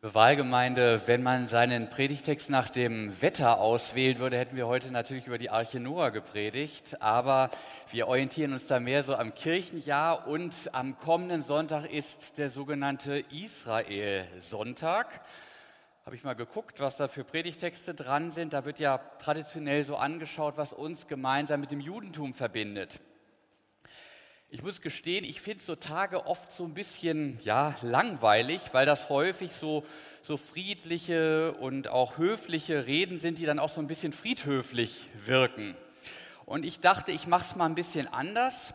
Wahlgemeinde, wenn man seinen Predigtext nach dem Wetter auswählen würde, hätten wir heute natürlich über die Arche Noah gepredigt. Aber wir orientieren uns da mehr so am Kirchenjahr und am kommenden Sonntag ist der sogenannte Israel-Sonntag. Habe ich mal geguckt, was da für Predigtexte dran sind. Da wird ja traditionell so angeschaut, was uns gemeinsam mit dem Judentum verbindet. Ich muss gestehen, ich finde so Tage oft so ein bisschen ja, langweilig, weil das häufig so, so friedliche und auch höfliche Reden sind, die dann auch so ein bisschen friedhöflich wirken. Und ich dachte, ich mache es mal ein bisschen anders.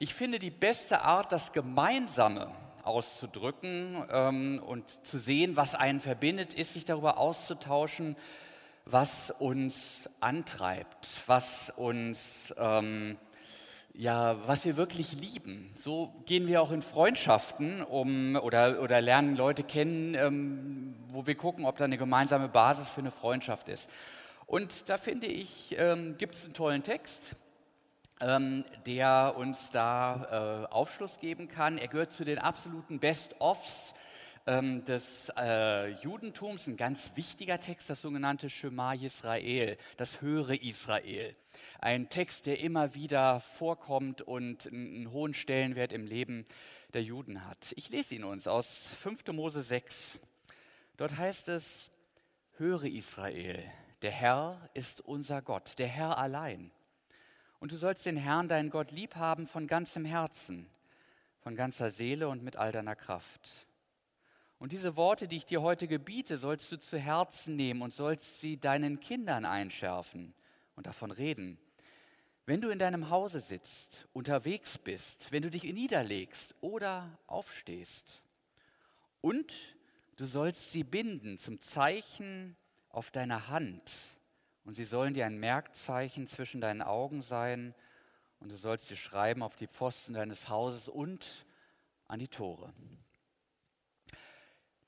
Ich finde die beste Art, das Gemeinsame auszudrücken ähm, und zu sehen, was einen verbindet, ist, sich darüber auszutauschen, was uns antreibt, was uns... Ähm, ja, was wir wirklich lieben. So gehen wir auch in Freundschaften um, oder, oder lernen Leute kennen, ähm, wo wir gucken, ob da eine gemeinsame Basis für eine Freundschaft ist. Und da finde ich, ähm, gibt es einen tollen Text, ähm, der uns da äh, Aufschluss geben kann. Er gehört zu den absoluten Best-Offs ähm, des äh, Judentums, ein ganz wichtiger Text, das sogenannte Shema Israel, das höhere Israel. Ein Text, der immer wieder vorkommt und einen hohen Stellenwert im Leben der Juden hat. Ich lese ihn uns aus 5. Mose 6. Dort heißt es, höre Israel, der Herr ist unser Gott, der Herr allein. Und du sollst den Herrn, deinen Gott, lieb haben von ganzem Herzen, von ganzer Seele und mit all deiner Kraft. Und diese Worte, die ich dir heute gebiete, sollst du zu Herzen nehmen und sollst sie deinen Kindern einschärfen und davon reden wenn du in deinem Hause sitzt, unterwegs bist, wenn du dich niederlegst oder aufstehst. Und du sollst sie binden zum Zeichen auf deiner Hand. Und sie sollen dir ein Merkzeichen zwischen deinen Augen sein. Und du sollst sie schreiben auf die Pfosten deines Hauses und an die Tore.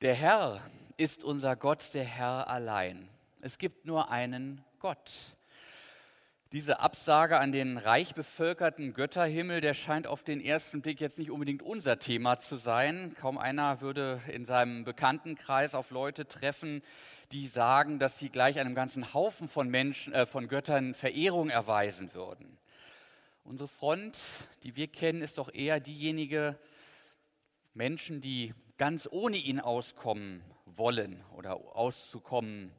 Der Herr ist unser Gott, der Herr allein. Es gibt nur einen Gott. Diese Absage an den reich bevölkerten Götterhimmel, der scheint auf den ersten Blick jetzt nicht unbedingt unser Thema zu sein. Kaum einer würde in seinem Bekanntenkreis auf Leute treffen, die sagen, dass sie gleich einem ganzen Haufen von Menschen, äh, von Göttern Verehrung erweisen würden. Unsere Front, die wir kennen, ist doch eher diejenige Menschen, die ganz ohne ihn auskommen wollen oder auszukommen,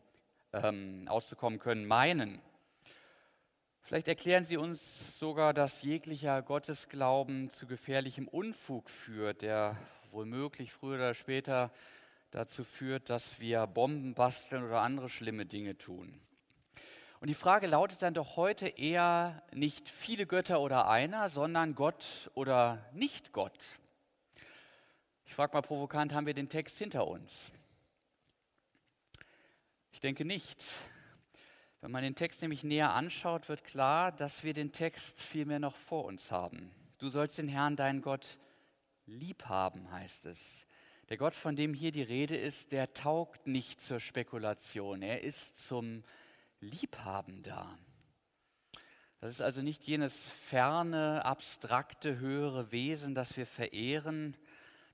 ähm, auszukommen können, meinen. Vielleicht erklären Sie uns sogar, dass jeglicher Gottesglauben zu gefährlichem Unfug führt, der womöglich früher oder später dazu führt, dass wir Bomben basteln oder andere schlimme Dinge tun. Und die Frage lautet dann doch heute eher nicht viele Götter oder einer, sondern Gott oder nicht Gott. Ich frage mal provokant, haben wir den Text hinter uns? Ich denke nicht. Wenn man den Text nämlich näher anschaut, wird klar, dass wir den Text vielmehr noch vor uns haben. Du sollst den Herrn, deinen Gott, lieb haben, heißt es. Der Gott, von dem hier die Rede ist, der taugt nicht zur Spekulation. Er ist zum Liebhaben da. Das ist also nicht jenes ferne, abstrakte, höhere Wesen, das wir verehren,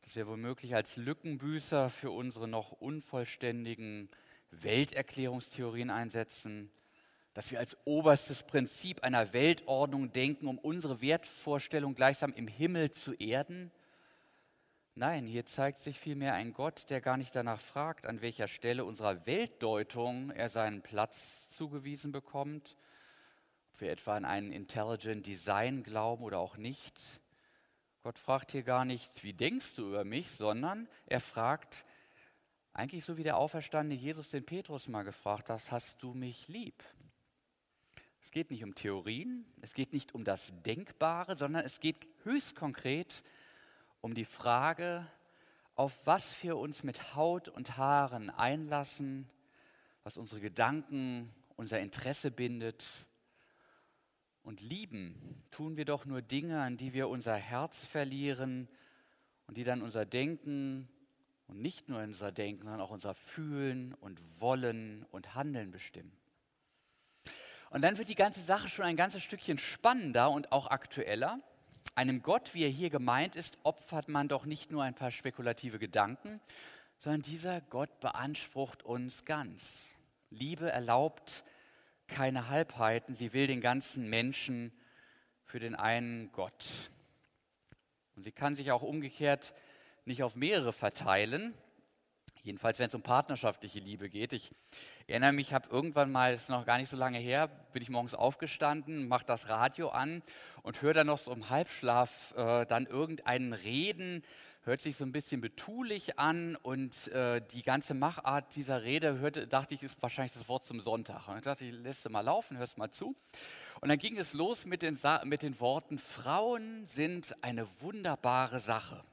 das wir womöglich als Lückenbüßer für unsere noch unvollständigen Welterklärungstheorien einsetzen, dass wir als oberstes Prinzip einer Weltordnung denken, um unsere Wertvorstellung gleichsam im Himmel zu erden? Nein, hier zeigt sich vielmehr ein Gott, der gar nicht danach fragt, an welcher Stelle unserer Weltdeutung er seinen Platz zugewiesen bekommt, ob wir etwa an einen Intelligent Design glauben oder auch nicht. Gott fragt hier gar nicht, wie denkst du über mich, sondern er fragt, eigentlich so wie der auferstandene Jesus den Petrus mal gefragt hat, hast du mich lieb? Es geht nicht um Theorien, es geht nicht um das Denkbare, sondern es geht höchst konkret um die Frage, auf was wir uns mit Haut und Haaren einlassen, was unsere Gedanken, unser Interesse bindet. Und lieben tun wir doch nur Dinge, an die wir unser Herz verlieren und die dann unser Denken und nicht nur unser Denken, sondern auch unser Fühlen und Wollen und Handeln bestimmen. Und dann wird die ganze Sache schon ein ganzes Stückchen spannender und auch aktueller. Einem Gott, wie er hier gemeint ist, opfert man doch nicht nur ein paar spekulative Gedanken, sondern dieser Gott beansprucht uns ganz. Liebe erlaubt keine Halbheiten, sie will den ganzen Menschen für den einen Gott. Und sie kann sich auch umgekehrt nicht auf mehrere verteilen, jedenfalls wenn es um partnerschaftliche Liebe geht. Ich erinnere mich, ich habe irgendwann mal, ist noch gar nicht so lange her, bin ich morgens aufgestanden, mache das Radio an und höre dann noch so im Halbschlaf äh, dann irgendeinen Reden hört sich so ein bisschen betulich an und äh, die ganze Machart dieser Rede, hörte, dachte ich, ist wahrscheinlich das Wort zum Sonntag. Und ich dachte, ich lässt mal laufen, hörst mal zu. Und dann ging es los mit den, mit den Worten, Frauen sind eine wunderbare Sache.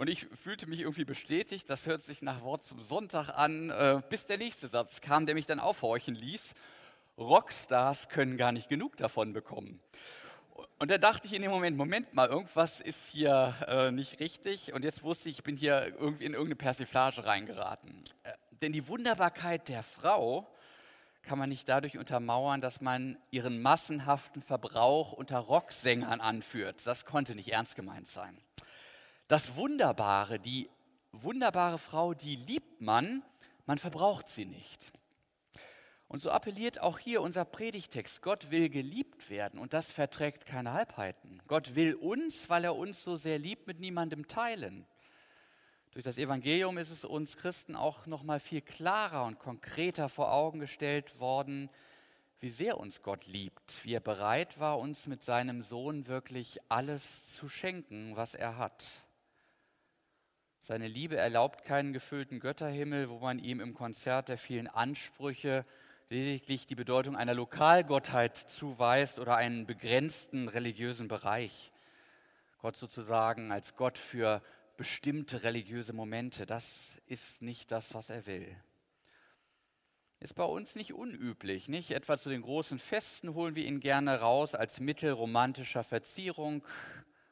Und ich fühlte mich irgendwie bestätigt, das hört sich nach Wort zum Sonntag an, äh, bis der nächste Satz kam, der mich dann aufhorchen ließ. Rockstars können gar nicht genug davon bekommen. Und da dachte ich in dem Moment, Moment mal, irgendwas ist hier äh, nicht richtig. Und jetzt wusste ich, ich bin hier irgendwie in irgendeine Persiflage reingeraten. Äh, denn die Wunderbarkeit der Frau kann man nicht dadurch untermauern, dass man ihren massenhaften Verbrauch unter Rocksängern anführt. Das konnte nicht ernst gemeint sein. Das Wunderbare, die wunderbare Frau, die liebt man, man verbraucht sie nicht. Und so appelliert auch hier unser Predigtext. Gott will geliebt werden und das verträgt keine Halbheiten. Gott will uns, weil er uns so sehr liebt, mit niemandem teilen. Durch das Evangelium ist es uns Christen auch noch mal viel klarer und konkreter vor Augen gestellt worden, wie sehr uns Gott liebt, wie er bereit war, uns mit seinem Sohn wirklich alles zu schenken, was er hat. Seine Liebe erlaubt keinen gefüllten Götterhimmel, wo man ihm im Konzert der vielen Ansprüche lediglich die Bedeutung einer Lokalgottheit zuweist oder einen begrenzten religiösen Bereich. Gott sozusagen als Gott für bestimmte religiöse Momente, das ist nicht das, was er will. Ist bei uns nicht unüblich, nicht? Etwa zu den großen Festen holen wir ihn gerne raus als Mittel romantischer Verzierung,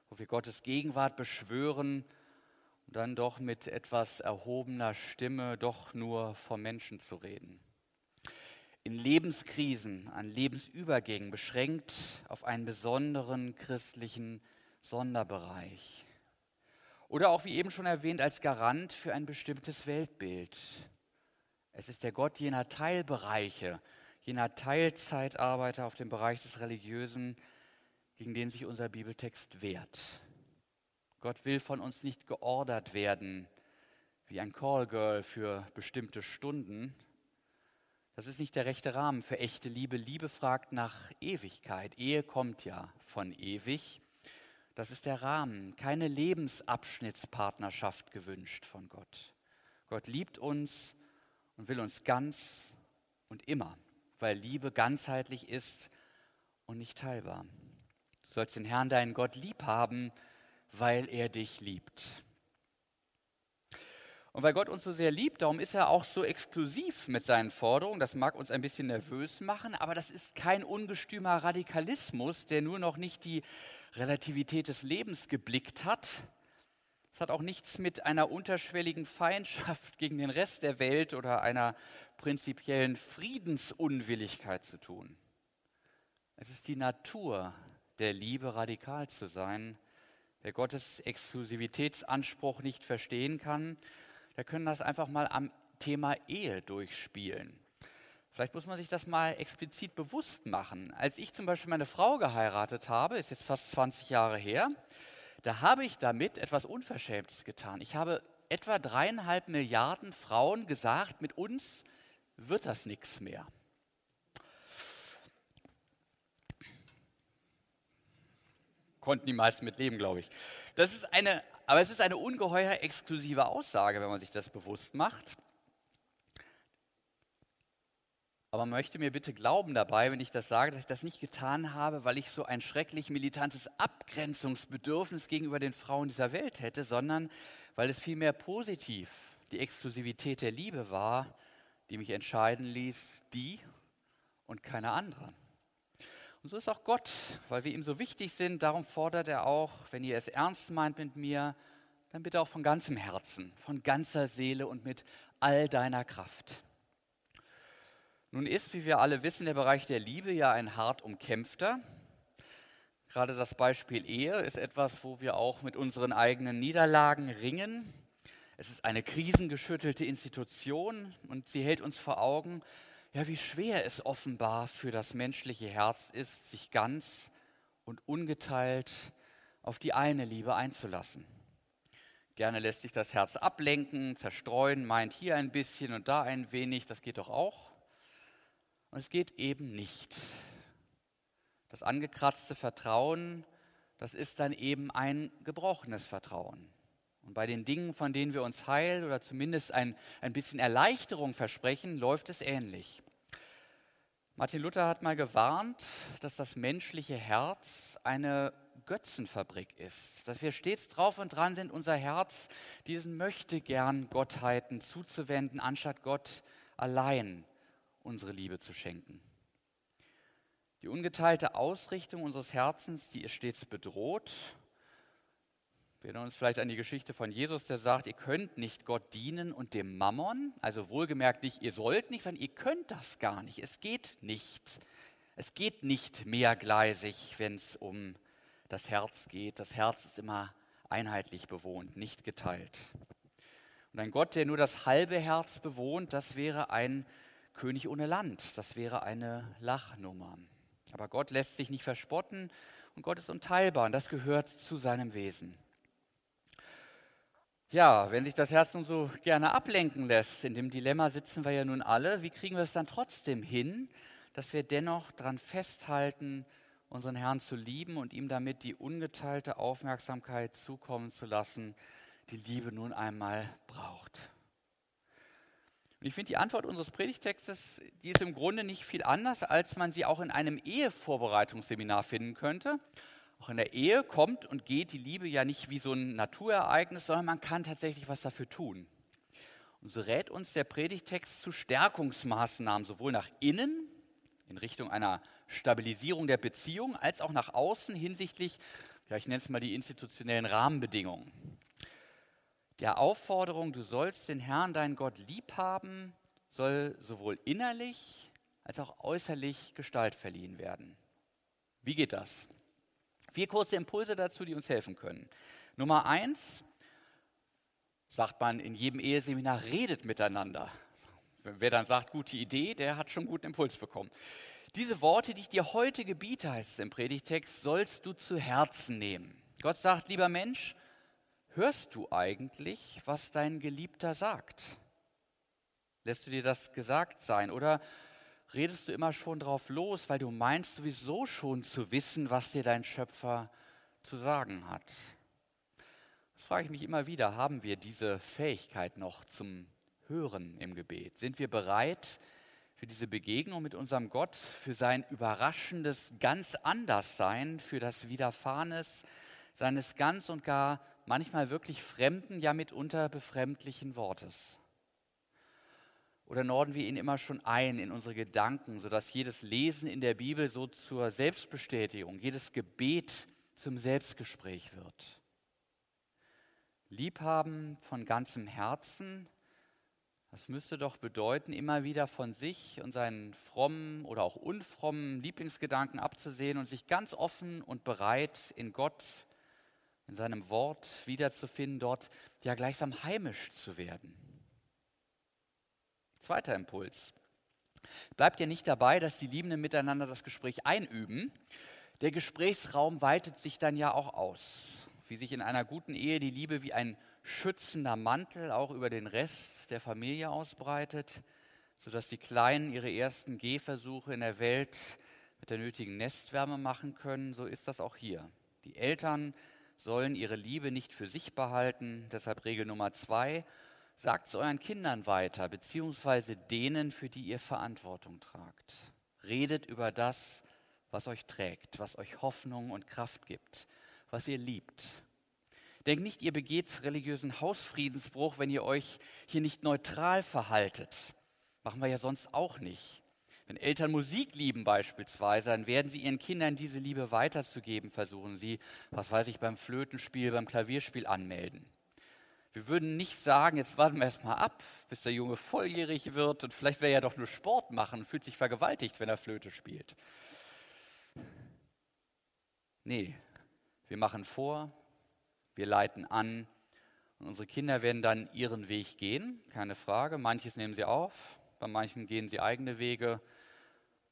wo wir Gottes Gegenwart beschwören und dann doch mit etwas erhobener Stimme doch nur vom Menschen zu reden in Lebenskrisen, an Lebensübergängen beschränkt auf einen besonderen christlichen Sonderbereich. Oder auch, wie eben schon erwähnt, als Garant für ein bestimmtes Weltbild. Es ist der Gott jener Teilbereiche, jener Teilzeitarbeiter auf dem Bereich des Religiösen, gegen den sich unser Bibeltext wehrt. Gott will von uns nicht geordert werden wie ein Callgirl für bestimmte Stunden, das ist nicht der rechte Rahmen für echte Liebe. Liebe fragt nach Ewigkeit. Ehe kommt ja von ewig. Das ist der Rahmen. Keine Lebensabschnittspartnerschaft gewünscht von Gott. Gott liebt uns und will uns ganz und immer, weil Liebe ganzheitlich ist und nicht teilbar. Du sollst den Herrn, deinen Gott, lieb haben, weil er dich liebt. Und weil Gott uns so sehr liebt, darum ist er auch so exklusiv mit seinen Forderungen. Das mag uns ein bisschen nervös machen, aber das ist kein ungestümer Radikalismus, der nur noch nicht die Relativität des Lebens geblickt hat. Es hat auch nichts mit einer unterschwelligen Feindschaft gegen den Rest der Welt oder einer prinzipiellen Friedensunwilligkeit zu tun. Es ist die Natur der Liebe, radikal zu sein. Wer Gottes Exklusivitätsanspruch nicht verstehen kann, wir können das einfach mal am Thema Ehe durchspielen. Vielleicht muss man sich das mal explizit bewusst machen. Als ich zum Beispiel meine Frau geheiratet habe, ist jetzt fast 20 Jahre her, da habe ich damit etwas Unverschämtes getan. Ich habe etwa dreieinhalb Milliarden Frauen gesagt, mit uns wird das nichts mehr. Konnten die meisten mit leben, glaube ich. Das ist eine aber es ist eine ungeheuer exklusive Aussage, wenn man sich das bewusst macht. Aber man möchte mir bitte glauben dabei, wenn ich das sage, dass ich das nicht getan habe, weil ich so ein schrecklich militantes Abgrenzungsbedürfnis gegenüber den Frauen dieser Welt hätte, sondern weil es vielmehr positiv die Exklusivität der Liebe war, die mich entscheiden ließ, die und keine andere. Und so ist auch Gott, weil wir ihm so wichtig sind. Darum fordert er auch, wenn ihr es ernst meint mit mir, dann bitte auch von ganzem Herzen, von ganzer Seele und mit all deiner Kraft. Nun ist, wie wir alle wissen, der Bereich der Liebe ja ein hart umkämpfter. Gerade das Beispiel Ehe ist etwas, wo wir auch mit unseren eigenen Niederlagen ringen. Es ist eine krisengeschüttelte Institution und sie hält uns vor Augen, ja, wie schwer es offenbar für das menschliche Herz ist, sich ganz und ungeteilt auf die eine Liebe einzulassen. Gerne lässt sich das Herz ablenken, zerstreuen, meint hier ein bisschen und da ein wenig, das geht doch auch. Und es geht eben nicht. Das angekratzte Vertrauen, das ist dann eben ein gebrochenes Vertrauen. Und bei den Dingen, von denen wir uns Heil oder zumindest ein, ein bisschen Erleichterung versprechen, läuft es ähnlich. Martin Luther hat mal gewarnt, dass das menschliche Herz eine Götzenfabrik ist, dass wir stets drauf und dran sind, unser Herz diesen möchte gern Gottheiten zuzuwenden, anstatt Gott allein unsere Liebe zu schenken. Die ungeteilte Ausrichtung unseres Herzens, die ist stets bedroht. Wir erinnern uns vielleicht an die Geschichte von Jesus, der sagt, ihr könnt nicht Gott dienen und dem Mammon, also wohlgemerkt nicht, ihr sollt nicht, sondern ihr könnt das gar nicht. Es geht nicht. Es geht nicht mehrgleisig, wenn es um das Herz geht. Das Herz ist immer einheitlich bewohnt, nicht geteilt. Und ein Gott, der nur das halbe Herz bewohnt, das wäre ein König ohne Land, das wäre eine Lachnummer. Aber Gott lässt sich nicht verspotten und Gott ist unteilbar und das gehört zu seinem Wesen. Ja, wenn sich das Herz nun so gerne ablenken lässt, in dem Dilemma sitzen wir ja nun alle, wie kriegen wir es dann trotzdem hin, dass wir dennoch daran festhalten, unseren Herrn zu lieben und ihm damit die ungeteilte Aufmerksamkeit zukommen zu lassen, die Liebe nun einmal braucht? Und ich finde die Antwort unseres Predigtextes, die ist im Grunde nicht viel anders, als man sie auch in einem Ehevorbereitungsseminar finden könnte. Auch in der Ehe kommt und geht die Liebe ja nicht wie so ein Naturereignis, sondern man kann tatsächlich was dafür tun. Und so rät uns der Predigtext zu Stärkungsmaßnahmen, sowohl nach innen, in Richtung einer Stabilisierung der Beziehung, als auch nach außen hinsichtlich, ja, ich nenne es mal die institutionellen Rahmenbedingungen der Aufforderung, du sollst den Herrn, deinen Gott, lieb haben, soll sowohl innerlich als auch äußerlich Gestalt verliehen werden. Wie geht das? Vier kurze Impulse dazu, die uns helfen können. Nummer eins, sagt man in jedem Eheseminar, redet miteinander. Wer dann sagt, gute Idee, der hat schon guten Impuls bekommen. Diese Worte, die ich dir heute gebiete, heißt es im Predigtext, sollst du zu Herzen nehmen. Gott sagt, lieber Mensch, Hörst du eigentlich, was dein Geliebter sagt? Lässt du dir das gesagt sein? Oder redest du immer schon drauf los, weil du meinst sowieso schon zu wissen, was dir dein Schöpfer zu sagen hat? Das frage ich mich immer wieder. Haben wir diese Fähigkeit noch zum Hören im Gebet? Sind wir bereit für diese Begegnung mit unserem Gott, für sein überraschendes ganz Anderssein, für das Widerfahrenes seines ganz und gar manchmal wirklich fremden, ja mitunter befremdlichen Wortes? Oder norden wir ihn immer schon ein in unsere Gedanken, sodass jedes Lesen in der Bibel so zur Selbstbestätigung, jedes Gebet zum Selbstgespräch wird? Liebhaben von ganzem Herzen, das müsste doch bedeuten, immer wieder von sich und seinen frommen oder auch unfrommen Lieblingsgedanken abzusehen und sich ganz offen und bereit in Gott in seinem Wort wiederzufinden, dort ja gleichsam heimisch zu werden. Zweiter Impuls. Bleibt ja nicht dabei, dass die Liebenden miteinander das Gespräch einüben. Der Gesprächsraum weitet sich dann ja auch aus. Wie sich in einer guten Ehe die Liebe wie ein schützender Mantel auch über den Rest der Familie ausbreitet, sodass die Kleinen ihre ersten Gehversuche in der Welt mit der nötigen Nestwärme machen können, so ist das auch hier. Die Eltern sollen ihre Liebe nicht für sich behalten. Deshalb Regel Nummer zwei, sagt es euren Kindern weiter, beziehungsweise denen, für die ihr Verantwortung tragt. Redet über das, was euch trägt, was euch Hoffnung und Kraft gibt, was ihr liebt. Denkt nicht, ihr begeht religiösen Hausfriedensbruch, wenn ihr euch hier nicht neutral verhaltet. Machen wir ja sonst auch nicht. Wenn Eltern Musik lieben beispielsweise, dann werden sie ihren Kindern diese Liebe weiterzugeben versuchen. Sie, was weiß ich, beim Flötenspiel, beim Klavierspiel anmelden. Wir würden nicht sagen, jetzt warten wir erstmal ab, bis der Junge volljährig wird und vielleicht will er ja doch nur Sport machen fühlt sich vergewaltigt, wenn er Flöte spielt. Nee, wir machen vor, wir leiten an Und unsere Kinder werden dann ihren Weg gehen, keine Frage. Manches nehmen sie auf, bei manchem gehen sie eigene Wege.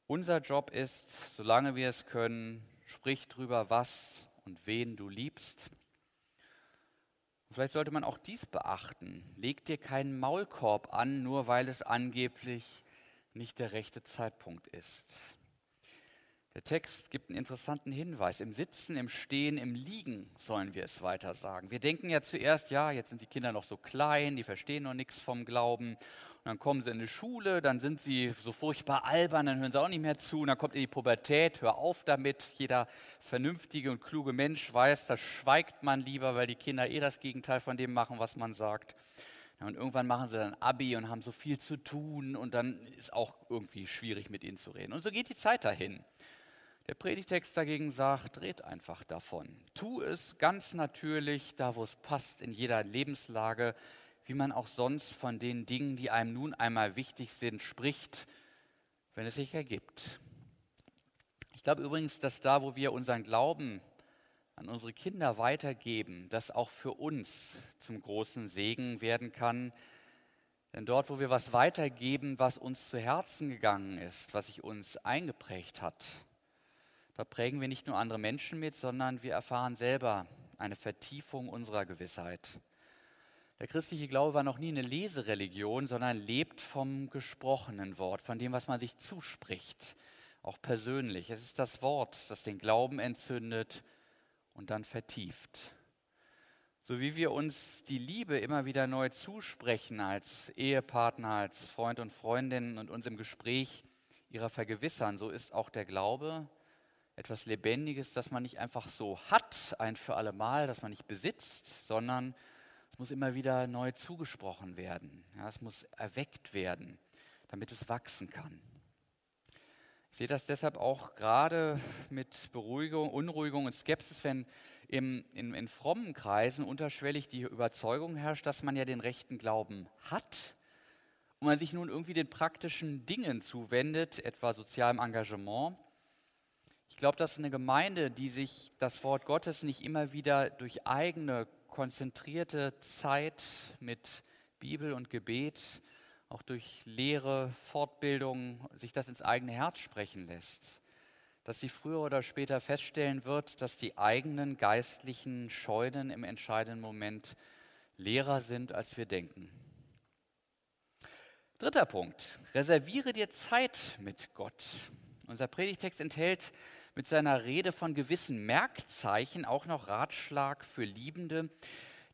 Unser Job ist, solange wir es können, sprich drüber, was und wen du liebst. Vielleicht sollte man auch dies beachten. Leg dir keinen Maulkorb an, nur weil es angeblich nicht der rechte Zeitpunkt ist. Der Text gibt einen interessanten Hinweis. Im Sitzen, im Stehen, im Liegen sollen wir es weiter sagen. Wir denken ja zuerst, ja, jetzt sind die Kinder noch so klein, die verstehen noch nichts vom Glauben. Dann kommen sie in die Schule, dann sind sie so furchtbar albern, dann hören sie auch nicht mehr zu. Und dann kommt in die Pubertät, hör auf damit. Jeder vernünftige und kluge Mensch weiß, da schweigt man lieber, weil die Kinder eh das Gegenteil von dem machen, was man sagt. Und irgendwann machen sie dann Abi und haben so viel zu tun und dann ist auch irgendwie schwierig mit ihnen zu reden. Und so geht die Zeit dahin. Der Predigtext dagegen sagt, dreht einfach davon. Tu es ganz natürlich, da wo es passt, in jeder Lebenslage, wie man auch sonst von den Dingen, die einem nun einmal wichtig sind, spricht, wenn es sich ergibt. Ich glaube übrigens, dass da, wo wir unseren Glauben an unsere Kinder weitergeben, das auch für uns zum großen Segen werden kann. Denn dort, wo wir was weitergeben, was uns zu Herzen gegangen ist, was sich uns eingeprägt hat, da prägen wir nicht nur andere Menschen mit, sondern wir erfahren selber eine Vertiefung unserer Gewissheit. Der christliche Glaube war noch nie eine Lesereligion, sondern lebt vom gesprochenen Wort, von dem, was man sich zuspricht, auch persönlich. Es ist das Wort, das den Glauben entzündet und dann vertieft. So wie wir uns die Liebe immer wieder neu zusprechen als Ehepartner, als Freund und Freundin und uns im Gespräch ihrer vergewissern, so ist auch der Glaube etwas Lebendiges, das man nicht einfach so hat, ein für alle Mal, das man nicht besitzt, sondern muss immer wieder neu zugesprochen werden. Ja, es muss erweckt werden, damit es wachsen kann. Ich sehe das deshalb auch gerade mit Beruhigung, Unruhigung und Skepsis, wenn im, in, in frommen Kreisen unterschwellig die Überzeugung herrscht, dass man ja den rechten Glauben hat und man sich nun irgendwie den praktischen Dingen zuwendet, etwa sozialem Engagement ich glaube, das ist eine Gemeinde, die sich das Wort Gottes nicht immer wieder durch eigene konzentrierte Zeit mit Bibel und Gebet, auch durch Lehre, Fortbildung, sich das ins eigene Herz sprechen lässt. Dass sie früher oder später feststellen wird, dass die eigenen geistlichen Scheunen im entscheidenden Moment leerer sind, als wir denken. Dritter Punkt. Reserviere dir Zeit mit Gott. Unser Predigtext enthält mit seiner Rede von gewissen Merkzeichen auch noch Ratschlag für Liebende,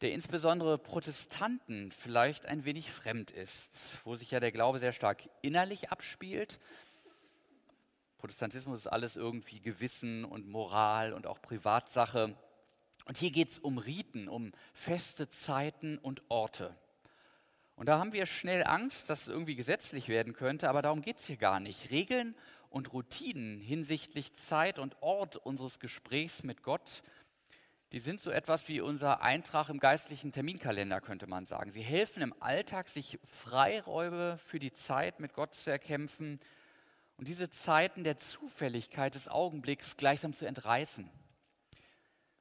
der insbesondere Protestanten vielleicht ein wenig fremd ist, wo sich ja der Glaube sehr stark innerlich abspielt. Protestantismus ist alles irgendwie Gewissen und Moral und auch Privatsache. Und hier geht es um Riten, um feste Zeiten und Orte. Und da haben wir schnell Angst, dass es irgendwie gesetzlich werden könnte, aber darum geht es hier gar nicht. Regeln und Routinen hinsichtlich Zeit und Ort unseres Gesprächs mit Gott, die sind so etwas wie unser Eintrag im geistlichen Terminkalender, könnte man sagen. Sie helfen im Alltag, sich Freiräume für die Zeit mit Gott zu erkämpfen und diese Zeiten der Zufälligkeit des Augenblicks gleichsam zu entreißen.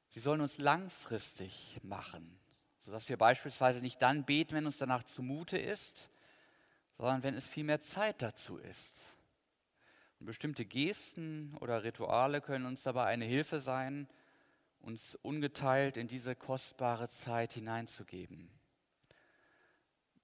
Sie sollen uns langfristig machen, sodass wir beispielsweise nicht dann beten, wenn uns danach zumute ist, sondern wenn es viel mehr Zeit dazu ist. Bestimmte Gesten oder Rituale können uns dabei eine Hilfe sein, uns ungeteilt in diese kostbare Zeit hineinzugeben.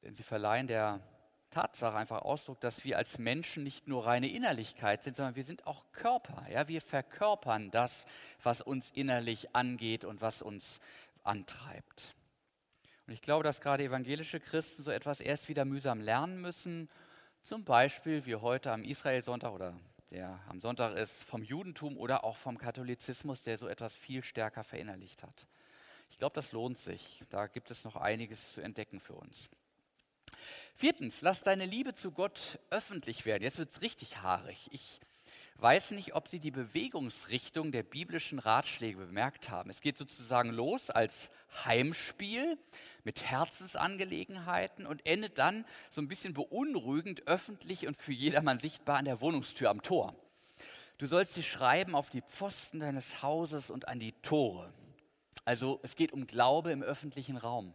Denn sie verleihen der Tatsache einfach Ausdruck, dass wir als Menschen nicht nur reine Innerlichkeit sind, sondern wir sind auch Körper. Ja? Wir verkörpern das, was uns innerlich angeht und was uns antreibt. Und ich glaube, dass gerade evangelische Christen so etwas erst wieder mühsam lernen müssen zum Beispiel wie heute am Israelsonntag oder der am Sonntag ist, vom Judentum oder auch vom Katholizismus, der so etwas viel stärker verinnerlicht hat. Ich glaube, das lohnt sich. Da gibt es noch einiges zu entdecken für uns. Viertens, lass deine Liebe zu Gott öffentlich werden. Jetzt wird es richtig haarig. Ich weiß nicht, ob Sie die Bewegungsrichtung der biblischen Ratschläge bemerkt haben. Es geht sozusagen los als Heimspiel mit Herzensangelegenheiten und endet dann so ein bisschen beunruhigend öffentlich und für jedermann sichtbar an der Wohnungstür am Tor. Du sollst sie schreiben auf die Pfosten deines Hauses und an die Tore. Also es geht um Glaube im öffentlichen Raum.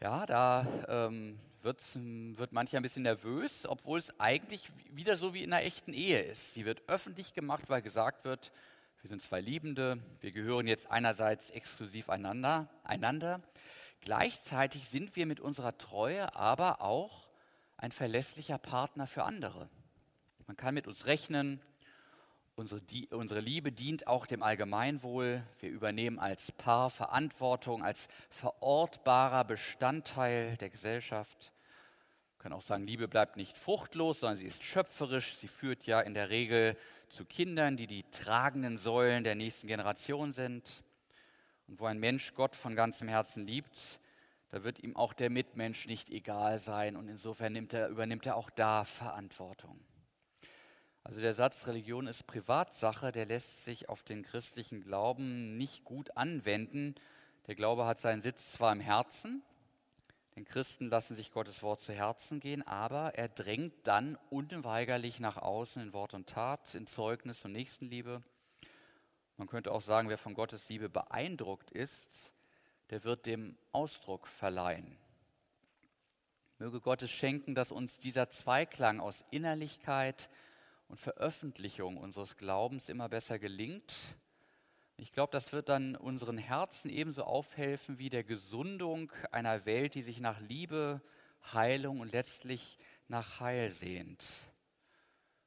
Ja, da ähm, wird mancher ein bisschen nervös, obwohl es eigentlich wieder so wie in einer echten Ehe ist. Sie wird öffentlich gemacht, weil gesagt wird, wir sind zwei Liebende, wir gehören jetzt einerseits exklusiv einander, einander. Gleichzeitig sind wir mit unserer Treue aber auch ein verlässlicher Partner für andere. Man kann mit uns rechnen, Unsere, die, unsere, Liebe dient auch dem Allgemeinwohl. Wir übernehmen als Paar Verantwortung, als verortbarer Bestandteil der Gesellschaft. Wir können auch sagen, Liebe bleibt nicht fruchtlos, sondern sie ist schöpferisch. Sie führt ja in der Regel zu Kindern, die die tragenden Säulen der nächsten Generation sind. Und wo ein Mensch Gott von ganzem Herzen liebt, da wird ihm auch der Mitmensch nicht egal sein. Und insofern er, übernimmt er auch da Verantwortung. Also der Satz, Religion ist Privatsache, der lässt sich auf den christlichen Glauben nicht gut anwenden. Der Glaube hat seinen Sitz zwar im Herzen, den Christen lassen sich Gottes Wort zu Herzen gehen, aber er drängt dann unweigerlich nach außen in Wort und Tat, in Zeugnis und Nächstenliebe. Man könnte auch sagen, wer von Gottes Liebe beeindruckt ist, der wird dem Ausdruck verleihen. Möge Gottes schenken, dass uns dieser Zweiklang aus Innerlichkeit, und Veröffentlichung unseres Glaubens immer besser gelingt. Ich glaube, das wird dann unseren Herzen ebenso aufhelfen wie der Gesundung einer Welt, die sich nach Liebe, Heilung und letztlich nach Heil sehnt.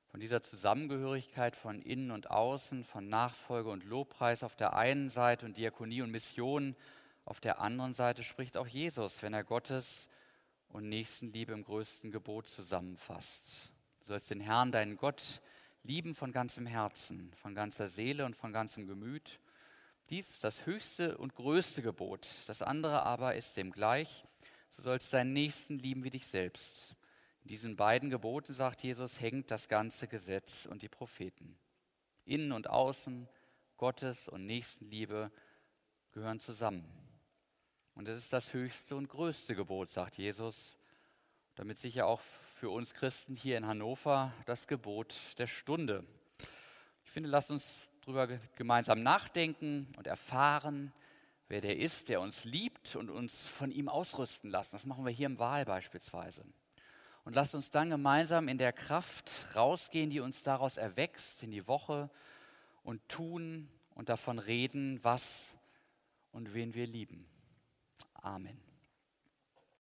Von dieser Zusammengehörigkeit von innen und außen, von Nachfolge und Lobpreis auf der einen Seite und Diakonie und Mission auf der anderen Seite spricht auch Jesus, wenn er Gottes und Nächstenliebe im größten Gebot zusammenfasst. Du sollst den Herrn, deinen Gott, lieben von ganzem Herzen, von ganzer Seele und von ganzem Gemüt. Dies ist das höchste und größte Gebot. Das andere aber ist dem gleich. Du sollst deinen Nächsten lieben wie dich selbst. In diesen beiden Geboten, sagt Jesus, hängt das ganze Gesetz und die Propheten. Innen und außen, Gottes und Nächstenliebe gehören zusammen. Und es ist das höchste und größte Gebot, sagt Jesus, damit sicher auch für uns Christen hier in Hannover das Gebot der Stunde. Ich finde, lasst uns darüber gemeinsam nachdenken und erfahren, wer der ist, der uns liebt und uns von ihm ausrüsten lassen. Das machen wir hier im Wahl beispielsweise. Und lasst uns dann gemeinsam in der Kraft rausgehen, die uns daraus erwächst, in die Woche und tun und davon reden, was und wen wir lieben. Amen.